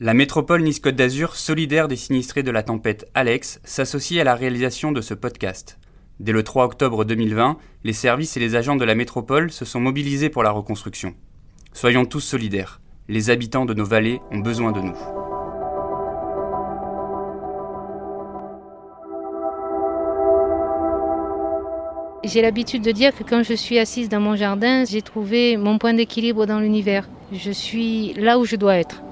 La métropole Nice-Côte d'Azur, solidaire des sinistrés de la tempête Alex, s'associe à la réalisation de ce podcast. Dès le 3 octobre 2020, les services et les agents de la métropole se sont mobilisés pour la reconstruction. Soyons tous solidaires. Les habitants de nos vallées ont besoin de nous. J'ai l'habitude de dire que quand je suis assise dans mon jardin, j'ai trouvé mon point d'équilibre dans l'univers. Je suis là où je dois être.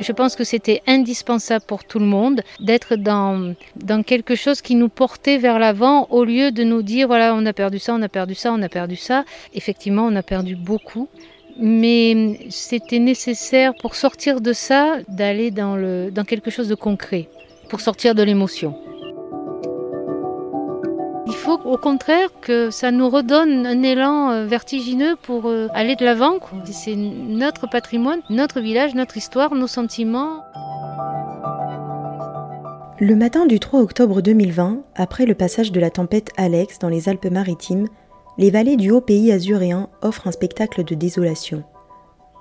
Je pense que c'était indispensable pour tout le monde d'être dans, dans quelque chose qui nous portait vers l'avant au lieu de nous dire voilà, on a perdu ça, on a perdu ça, on a perdu ça. Effectivement, on a perdu beaucoup. Mais c'était nécessaire pour sortir de ça d'aller dans, dans quelque chose de concret, pour sortir de l'émotion. Au contraire que ça nous redonne un élan euh, vertigineux pour euh, aller de l'avant. C'est notre patrimoine, notre village, notre histoire, nos sentiments. Le matin du 3 octobre 2020, après le passage de la tempête Alex dans les Alpes-Maritimes, les vallées du haut pays azuréen offrent un spectacle de désolation.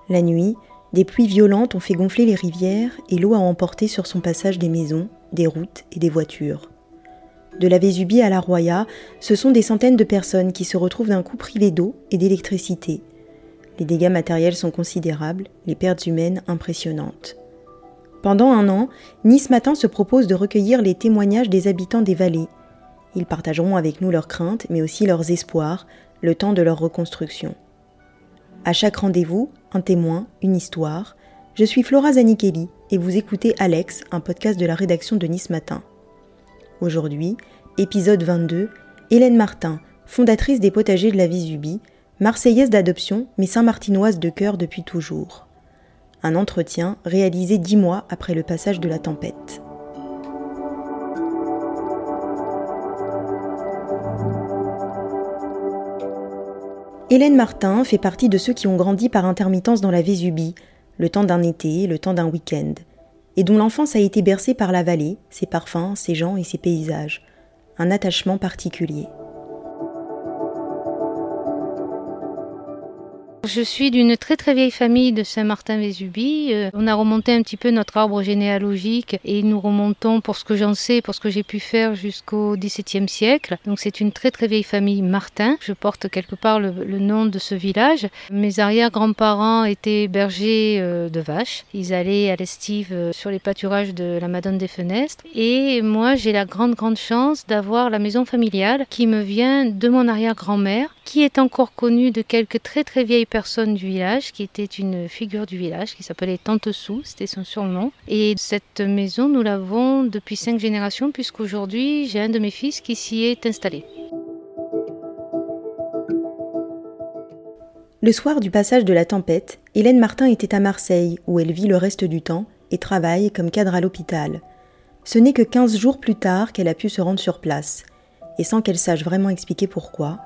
La nuit, des pluies violentes ont fait gonfler les rivières et l'eau a emporté sur son passage des maisons, des routes et des voitures. De la Vésubie à la Roya, ce sont des centaines de personnes qui se retrouvent d'un coup privées d'eau et d'électricité. Les dégâts matériels sont considérables, les pertes humaines impressionnantes. Pendant un an, Nice Matin se propose de recueillir les témoignages des habitants des vallées. Ils partageront avec nous leurs craintes, mais aussi leurs espoirs, le temps de leur reconstruction. À chaque rendez-vous, un témoin, une histoire. Je suis Flora Zanichelli et vous écoutez Alex, un podcast de la rédaction de Nice Matin. Aujourd'hui, épisode 22, Hélène Martin, fondatrice des potagers de la Vésubie, marseillaise d'adoption mais saint-martinoise de cœur depuis toujours. Un entretien réalisé dix mois après le passage de la tempête. Hélène Martin fait partie de ceux qui ont grandi par intermittence dans la Vésubie, le temps d'un été, le temps d'un week-end et dont l'enfance a été bercée par la vallée, ses parfums, ses gens et ses paysages, un attachement particulier. Je suis d'une très très vieille famille de Saint-Martin-Vésubie. Euh, on a remonté un petit peu notre arbre généalogique et nous remontons, pour ce que j'en sais, pour ce que j'ai pu faire jusqu'au XVIIe siècle. Donc c'est une très très vieille famille Martin. Je porte quelque part le, nom de ce village. Mes arrière-grands-parents étaient bergers euh, de vaches. Ils allaient à l'estive euh, sur les pâturages de la Madone des Fenestres. Et moi j'ai la grande grande chance d'avoir la maison familiale qui me vient de mon arrière-grand-mère, qui est encore connue de quelques très très vieilles personne du village qui était une figure du village qui s'appelait Tante Sou, c'était son surnom. Et cette maison, nous l'avons depuis cinq générations puisqu'aujourd'hui j'ai un de mes fils qui s'y est installé. Le soir du passage de la tempête, Hélène Martin était à Marseille où elle vit le reste du temps et travaille comme cadre à l'hôpital. Ce n'est que 15 jours plus tard qu'elle a pu se rendre sur place. Et sans qu'elle sache vraiment expliquer pourquoi,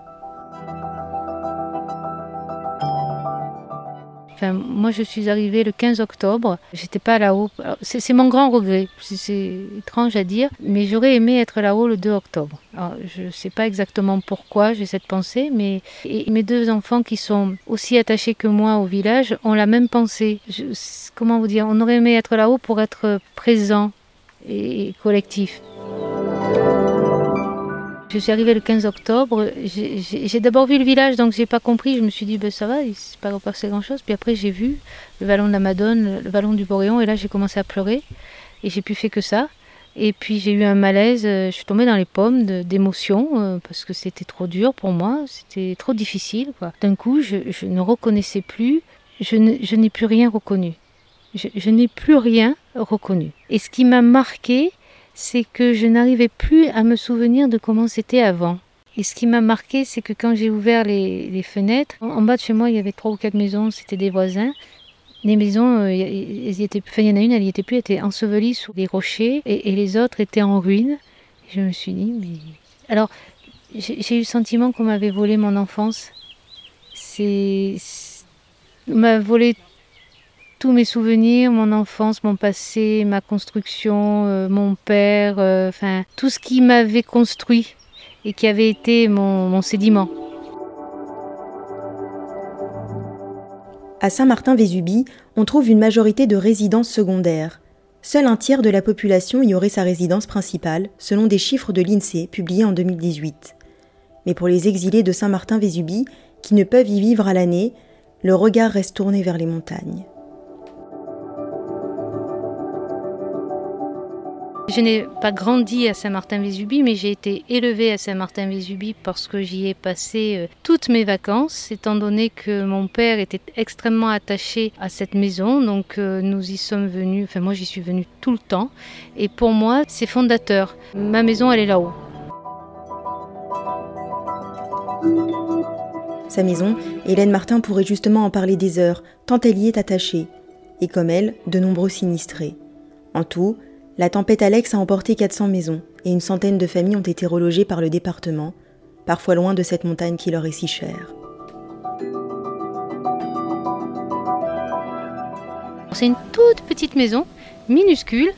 moi, je suis arrivée le 15 octobre. J'étais pas là-haut. C'est mon grand regret. C'est étrange à dire, mais j'aurais aimé être là-haut le 2 octobre. je ne sais pas exactement pourquoi j'ai cette pensée, mais mes deux enfants qui sont aussi attachés que moi au village ont la même pensée. comment vous dire? On aurait aimé être là-haut pour être présent et collectif. Je suis arrivée le 15 octobre. J'ai d'abord vu le village, donc j'ai pas compris. Je me suis dit, ben, ça va, il s'est pas passé grand chose. Puis après, j'ai vu le vallon de la Madone, le vallon du Boréon, et là, j'ai commencé à pleurer. Et j'ai pu faire que ça. Et puis j'ai eu un malaise, je suis tombée dans les pommes d'émotion euh, parce que c'était trop dur pour moi, c'était trop difficile. D'un coup, je, ne reconnaissais plus, je n'ai plus rien reconnu. je n'ai plus rien reconnu. Et ce qui m'a marqué, c'est que je n'arrivais plus à me souvenir de comment c'était avant. Et ce qui m'a marqué, c'est que quand j'ai ouvert les, fenêtres, en, bas de chez moi, il y avait trois ou quatre maisons, c'était des voisins. Les maisons, euh, il y en a une, elle n'y était plus, elle était ensevelie sous des rochers, et, les autres étaient en ruine. je me suis dit, mais... Alors, j'ai eu le sentiment qu'on m'avait volé mon enfance. C'est... On m'a volé tous mes souvenirs, mon enfance, mon passé, ma construction, euh, mon père, euh, enfin tout ce qui m'avait construit et qui avait été mon, sédiment. À Saint-Martin-Vésubie, on trouve une majorité de résidences secondaires. Seul un tiers de la population y aurait sa résidence principale, selon des chiffres de l'INSEE publiés en 2018. Mais pour les exilés de Saint-Martin-Vésubie, qui ne peuvent y vivre à l'année, le regard reste tourné vers les montagnes. Je n'ai pas grandi à Saint-Martin-Vésubie, mais j'ai été élevée à Saint-Martin-Vésubie parce que j'y ai passé euh, toutes mes vacances, étant donné que mon père était extrêmement attaché à cette maison. Donc euh, nous y sommes venus, enfin moi j'y suis venue tout le temps. Et pour moi, c'est fondateur. Ma maison, elle est là-haut. Sa maison, Hélène Martin pourrait justement en parler des heures, tant elle y est attachée. Et comme elle, de nombreux sinistrés. En tout, la tempête Alex a emporté 400 maisons et une centaine de familles ont été relogées par le département, parfois loin de cette montagne qui leur est si chère. C'est une toute petite maison, minuscule.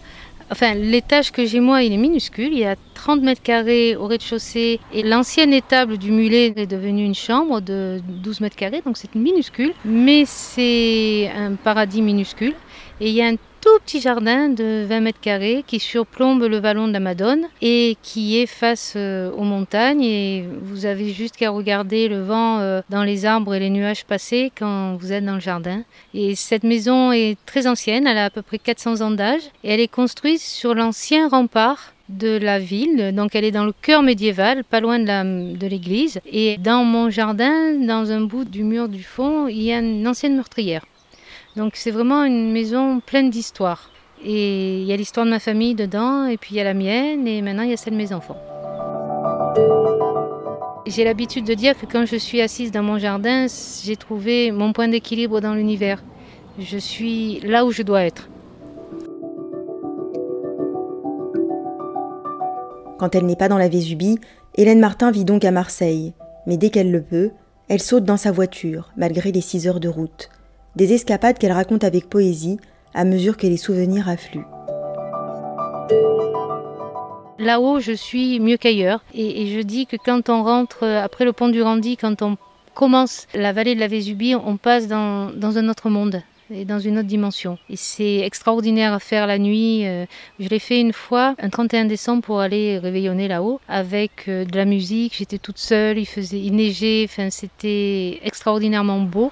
Enfin, l'étage que j'ai moi, il est minuscule. Il y a 30 mètres carrés au rez-de-chaussée et l'ancienne étable du mulet est devenue une chambre de 12 mètres carrés, donc c'est minuscule. Mais c'est un paradis minuscule. Il y a un tout petit jardin de 20 mètres carrés qui surplombe le vallon de la Madone et qui est face euh, aux montagnes. Et vous avez juste qu'à regarder le vent euh, dans les arbres et les nuages passer quand vous êtes dans le jardin. Et cette maison est très ancienne, elle a à peu près 400 ans d'âge et elle est construite sur l'ancien rempart de la ville. Donc elle est dans le cœur médiéval, pas loin de l'église. Et dans mon jardin, dans un bout du mur du fond, il y a une ancienne meurtrière. Donc c'est vraiment une maison pleine d'histoires. Et il y a l'histoire de ma famille dedans, et puis il y a la mienne, et maintenant il y a celle de mes enfants. J'ai l'habitude de dire que quand je suis assise dans mon jardin, j'ai trouvé mon point d'équilibre dans l'univers. Je suis là où je dois être. Quand elle n'est pas dans la Vésubie, Hélène Martin vit donc à Marseille. Mais dès qu'elle le peut, elle saute dans sa voiture, malgré les six heures de route des escapades qu'elle raconte avec poésie à mesure que les souvenirs affluent. Là-haut, je suis mieux qu'ailleurs. Et, je dis que quand on rentre après le pont du Randy, quand on commence la vallée de la Vésubie, on passe dans, un autre monde et dans une autre dimension. Et c'est extraordinaire à faire la nuit. Euh, je l'ai fait une fois, un 31 décembre, pour aller réveillonner là-haut avec euh, de la musique. J'étais toute seule, il faisait, il neigeait, enfin, c'était extraordinairement beau.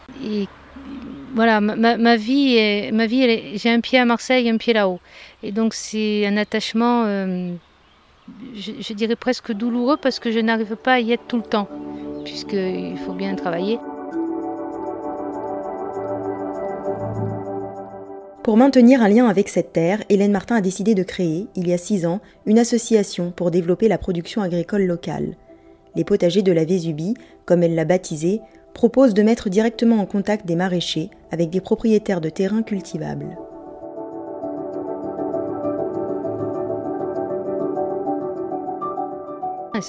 Voilà, ma, vie, est, ma vie j'ai un pied à Marseille, un pied là-haut. Et donc c'est un attachement, euh, je, dirais presque douloureux parce que je n'arrive pas à y être tout le temps, puisqu'il faut bien travailler. Pour maintenir un lien avec cette terre, Hélène Martin a décidé de créer, il y a six ans, une association pour développer la production agricole locale. Les potagers de la Vésubie, comme elle l'a baptisé, propose de mettre directement en contact des maraîchers avec des propriétaires de terrains cultivables. En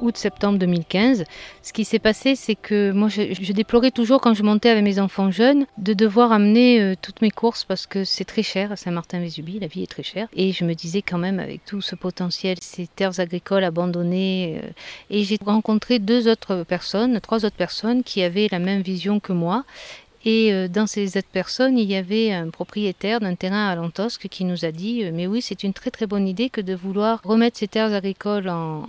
août-septembre 2015. Ce qui s'est passé, c'est que moi, je, déplorais toujours quand je montais avec mes enfants jeunes de devoir amener euh, toutes mes courses parce que c'est très cher à Saint-Martin-Vésubie, la vie est très chère. Et je me disais quand même, avec tout ce potentiel, ces terres agricoles abandonnées, euh, et j'ai rencontré deux autres personnes, trois autres personnes qui avaient la même vision que moi et euh, dans ces autres personnes, il y avait un propriétaire d'un terrain à Lantosque qui nous a dit euh, Mais oui, c'est une très très bonne idée que de vouloir remettre ces terres agricoles en,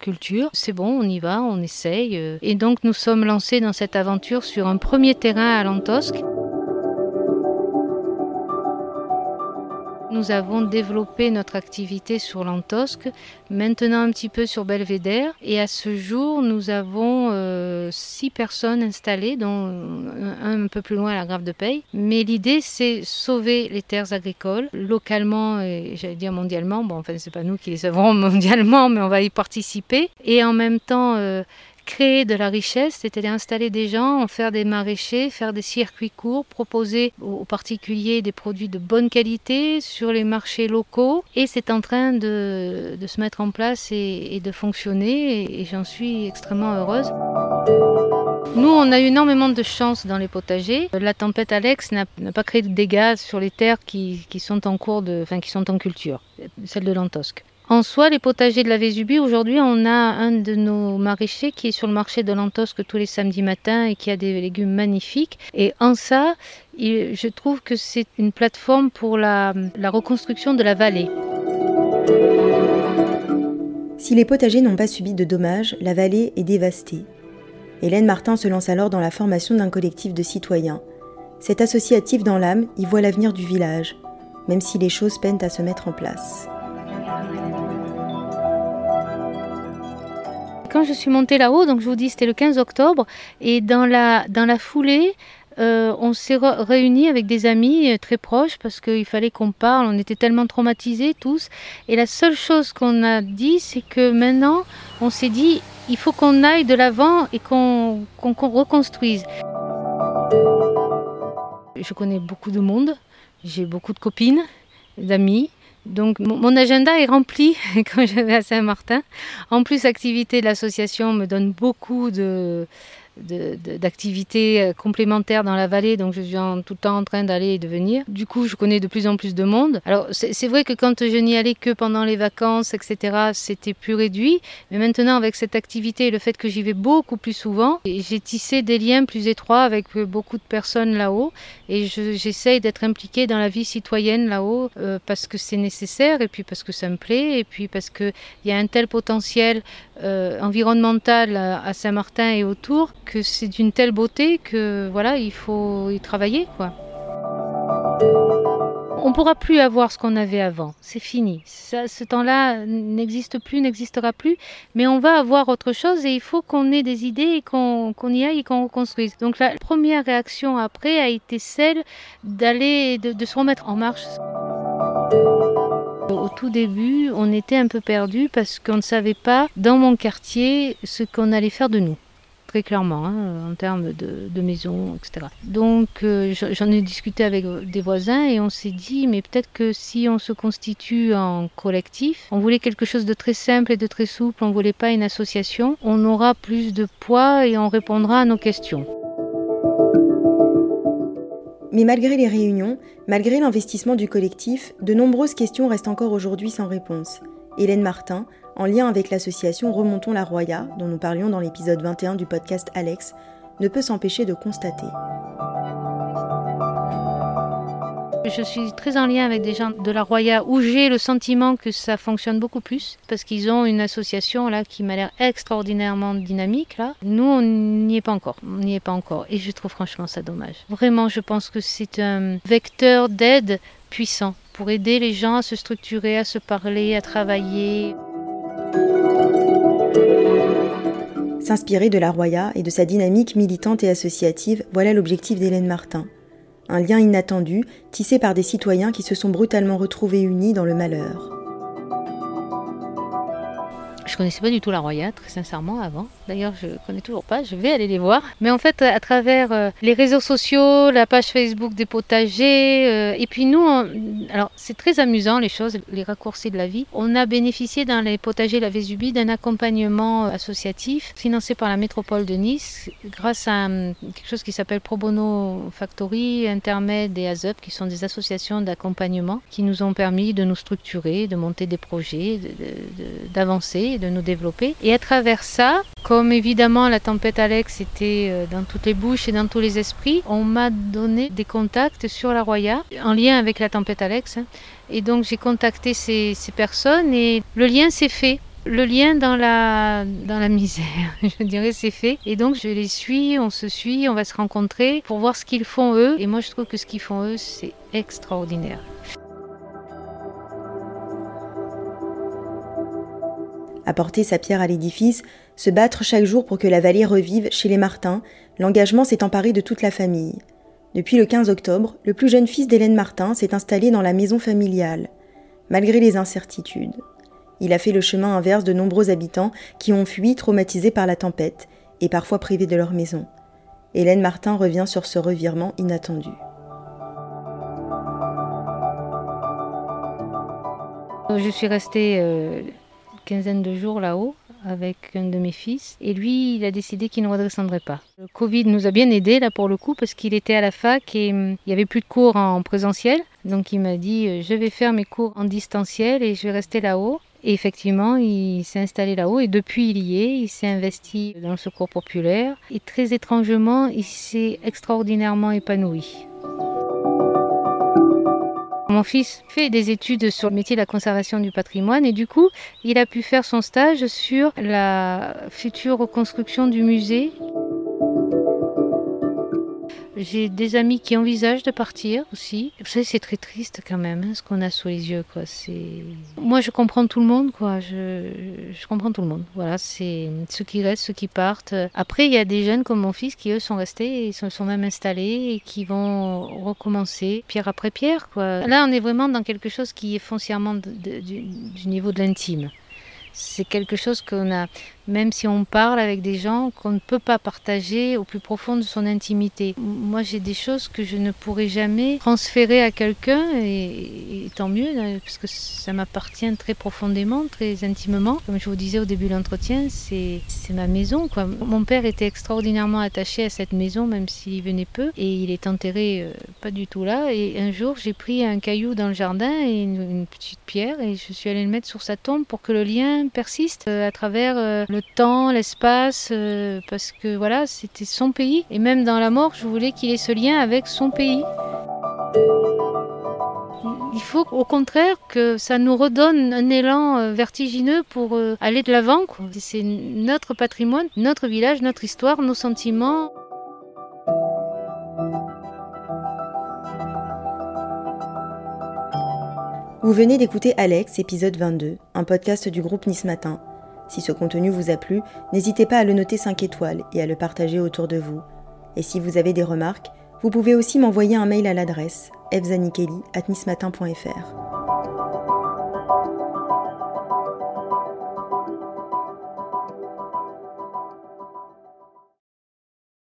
culture. C'est bon, on y va, on essaye. Euh. Et donc nous sommes lancés dans cette aventure sur un premier terrain à Lantosque. Nous avons développé notre activité sur l'Antosque, maintenant un petit peu sur Belvédère. Et à ce jour, nous avons euh, six personnes installées, dont un, peu plus loin à la Grave de Paye. Mais l'idée, c'est sauver les terres agricoles localement et j'allais dire mondialement. Bon, enfin, c'est pas nous qui les sauverons mondialement, mais on va y participer. Et en même temps, euh, créer de la richesse, c'était d'installer des gens, en faire des maraîchers, faire des circuits courts, proposer aux particuliers des produits de bonne qualité sur les marchés locaux. Et c'est en train de, se mettre en place et, de fonctionner et, j'en suis extrêmement heureuse. Nous, on a eu énormément de chance dans les potagers. La tempête Alex n'a pas créé de dégâts sur les terres qui, sont en cours de, enfin, qui sont en culture, celle de l'Antosque. En soi, les potagers de la Vésubie, aujourd'hui, on a un de nos maraîchers qui est sur le marché de l'Antosque tous les samedis matins et qui a des légumes magnifiques. Et en ça, je trouve que c'est une plateforme pour la, la reconstruction de la vallée. Si les potagers n'ont pas subi de dommages, la vallée est dévastée. Hélène Martin se lance alors dans la formation d'un collectif de citoyens. Cet associatif dans l'âme y voit l'avenir du village, même si les choses peinent à se mettre en place. Quand je suis montée là-haut, donc je vous dis c'était le 15 octobre, et dans la, foulée, euh, on s'est réunis avec des amis euh, très proches parce qu'il fallait qu'on parle. On était tellement traumatisés tous. Et la seule chose qu'on a dit, c'est que maintenant, on s'est dit, il faut qu'on aille de l'avant et qu'on reconstruise. Je connais beaucoup de monde. J'ai beaucoup de copines, d'amis. Donc mon agenda est rempli quand je vais à Saint-Martin. En plus, l'activité de l'association me donne beaucoup de, d'activités euh, complémentaires dans la vallée, donc je suis tout le temps en train d'aller et de venir. Du coup, je connais de plus en plus de monde. Alors, c'est vrai que quand je n'y allais que pendant les vacances, etc., c'était plus réduit. Mais maintenant, avec cette activité et le fait que j'y vais beaucoup plus souvent, j'ai tissé des liens plus étroits avec euh, beaucoup de personnes là-haut. Et j'essaye d'être impliquée dans la vie citoyenne là-haut euh, parce que c'est nécessaire et puis parce que ça me plaît et puis parce qu'il y a un tel potentiel environnemental à Saint-Martin et autour que c'est d'une telle beauté que voilà, il faut y travailler quoi. On pourra plus avoir ce qu'on avait avant, c'est fini. ce temps-là n'existe plus, n'existera plus, mais on va avoir autre chose et il faut qu'on ait des idées et qu'on y aille et qu'on reconstruise. Donc la première réaction après a été celle d'aller, de, de se remettre en marche. Au tout début, on était un peu perdu parce qu'on ne savait pas dans mon quartier ce qu'on allait faire de nous très clairement, hein, en termes de, de, maison, etc. Donc euh, j'en ai discuté avec des voisins et on s'est dit, mais peut-être que si on se constitue en collectif, on voulait quelque chose de très simple et de très souple, on voulait pas une association, on aura plus de poids et on répondra à nos questions. Mais malgré les réunions, malgré l'investissement du collectif, de nombreuses questions restent encore aujourd'hui sans réponse. Hélène Martin, en lien avec l'association Remontons la Roya, dont nous parlions dans l'épisode 21 du podcast Alex, ne peut s'empêcher de constater. Je suis très en lien avec des gens de la Roya où j'ai le sentiment que ça fonctionne beaucoup plus parce qu'ils ont une association là qui m'a l'air extraordinairement dynamique là. Nous on n'y est pas encore, on n'y est pas encore et je trouve franchement ça dommage. Vraiment, je pense que c'est un vecteur d'aide puissant pour aider les gens à se structurer, à se parler, à travailler. S'inspirer de la Roya et de sa dynamique militante et associative, voilà l'objectif d'Hélène Martin. Un lien inattendu, tissé par des citoyens qui se sont brutalement retrouvés unis dans le malheur. Je connaissais pas du tout la Roya, très sincèrement, avant. D'ailleurs, je connais toujours pas. Je vais aller les voir. Mais en fait, à travers euh, les réseaux sociaux, la page Facebook des potagers, euh, et puis nous, alors c'est très amusant les choses, les raccourcis de la vie. On a bénéficié dans les potagers La Vésubie d'un accompagnement euh, associatif financé par la métropole de Nice, grâce à quelque chose qui s'appelle Pro Bono Factory, Intermed et AZUP, qui sont des associations d'accompagnement qui nous ont permis de nous structurer, de monter des projets, d'avancer de nous développer. Et à travers ça, évidemment la tempête Alex était euh, dans toutes les bouches et dans tous les esprits, on m'a donné des contacts sur la Roya en lien avec la tempête Alex. Hein. Et donc j'ai contacté ces, ces personnes et le lien s'est fait le lien dans la, dans la misère, je dirais, c'est fait. Et donc, je les suis, on se suit, on va se rencontrer pour voir ce qu'ils font eux. Et moi, je trouve que ce qu'ils font eux, c'est extraordinaire. Apporter sa pierre à l'édifice, se battre chaque jour pour que la vallée revive chez les Martins, l'engagement s'est emparé de toute la famille. Depuis le 15 octobre, le plus jeune fils d'Hélène Martin s'est installé dans la maison familiale, malgré les incertitudes. Il a fait le chemin inverse de nombreux habitants qui ont fui traumatisés par la tempête et parfois privés de leur maison. Hélène Martin revient sur ce revirement inattendu. Je suis restée euh, quinzaine de jours là-haut avec un de mes fils. Et lui, il a décidé qu'il ne redescendrait pas. Le Covid nous a bien aidés là pour le coup parce qu'il était à la fac et hum, il n'y avait plus de cours en présentiel. Donc il m'a dit euh, je vais faire mes cours en distanciel et je vais rester là-haut. Et effectivement, il s'est installé là-haut et depuis il y est, il s'est investi dans le secours populaire et très étrangement, il s'est extraordinairement épanoui. Mon fils fait des études sur le métier de la conservation du patrimoine et du coup, il a pu faire son stage sur la future reconstruction du musée j'ai des amis qui envisagent de partir aussi. Vous savez, c'est très triste quand même, hein, ce qu'on a sous les yeux. Moi, je comprends tout le monde. Je, comprends tout le monde. Voilà, c'est ceux qui restent, ceux qui partent. Après, il y a des jeunes comme mon fils qui, eux, sont restés et sont, sont même installés et qui vont recommencer pierre après pierre. Là, on est vraiment dans quelque chose qui est foncièrement du niveau de l'intime. C'est quelque chose qu'on a même si on parle avec des gens qu'on ne peut pas partager au plus profond de son intimité. Moi, j'ai des choses que je ne pourrais jamais transférer à quelqu'un, et, tant mieux, hein, parce que ça m'appartient très profondément, très intimement. Comme je vous disais au début de l'entretien, c'est ma maison. Quoi. Mon père était extraordinairement attaché à cette maison, même s'il venait peu, et il est enterré euh, pas du tout là. Et un jour, j'ai pris un caillou dans le jardin et une, petite pierre, et je suis allée le mettre sur sa tombe pour que le lien persiste euh, à travers euh, le le temps, l'espace, euh, parce que voilà, c'était son pays. Et même dans la mort, je voulais qu'il ait ce lien avec son pays. Il faut au contraire que ça nous redonne un élan euh, vertigineux pour euh, aller de l'avant. C'est notre patrimoine, notre village, notre histoire, nos sentiments. Vous venez d'écouter Alex, épisode 22, un podcast du groupe Nice Matin. Si ce contenu vous a plu, n'hésitez pas à le noter 5 étoiles et à le partager autour de vous. Et si vous avez des remarques, vous pouvez aussi m'envoyer un mail à l'adresse fzanikeli.nismatin.fr.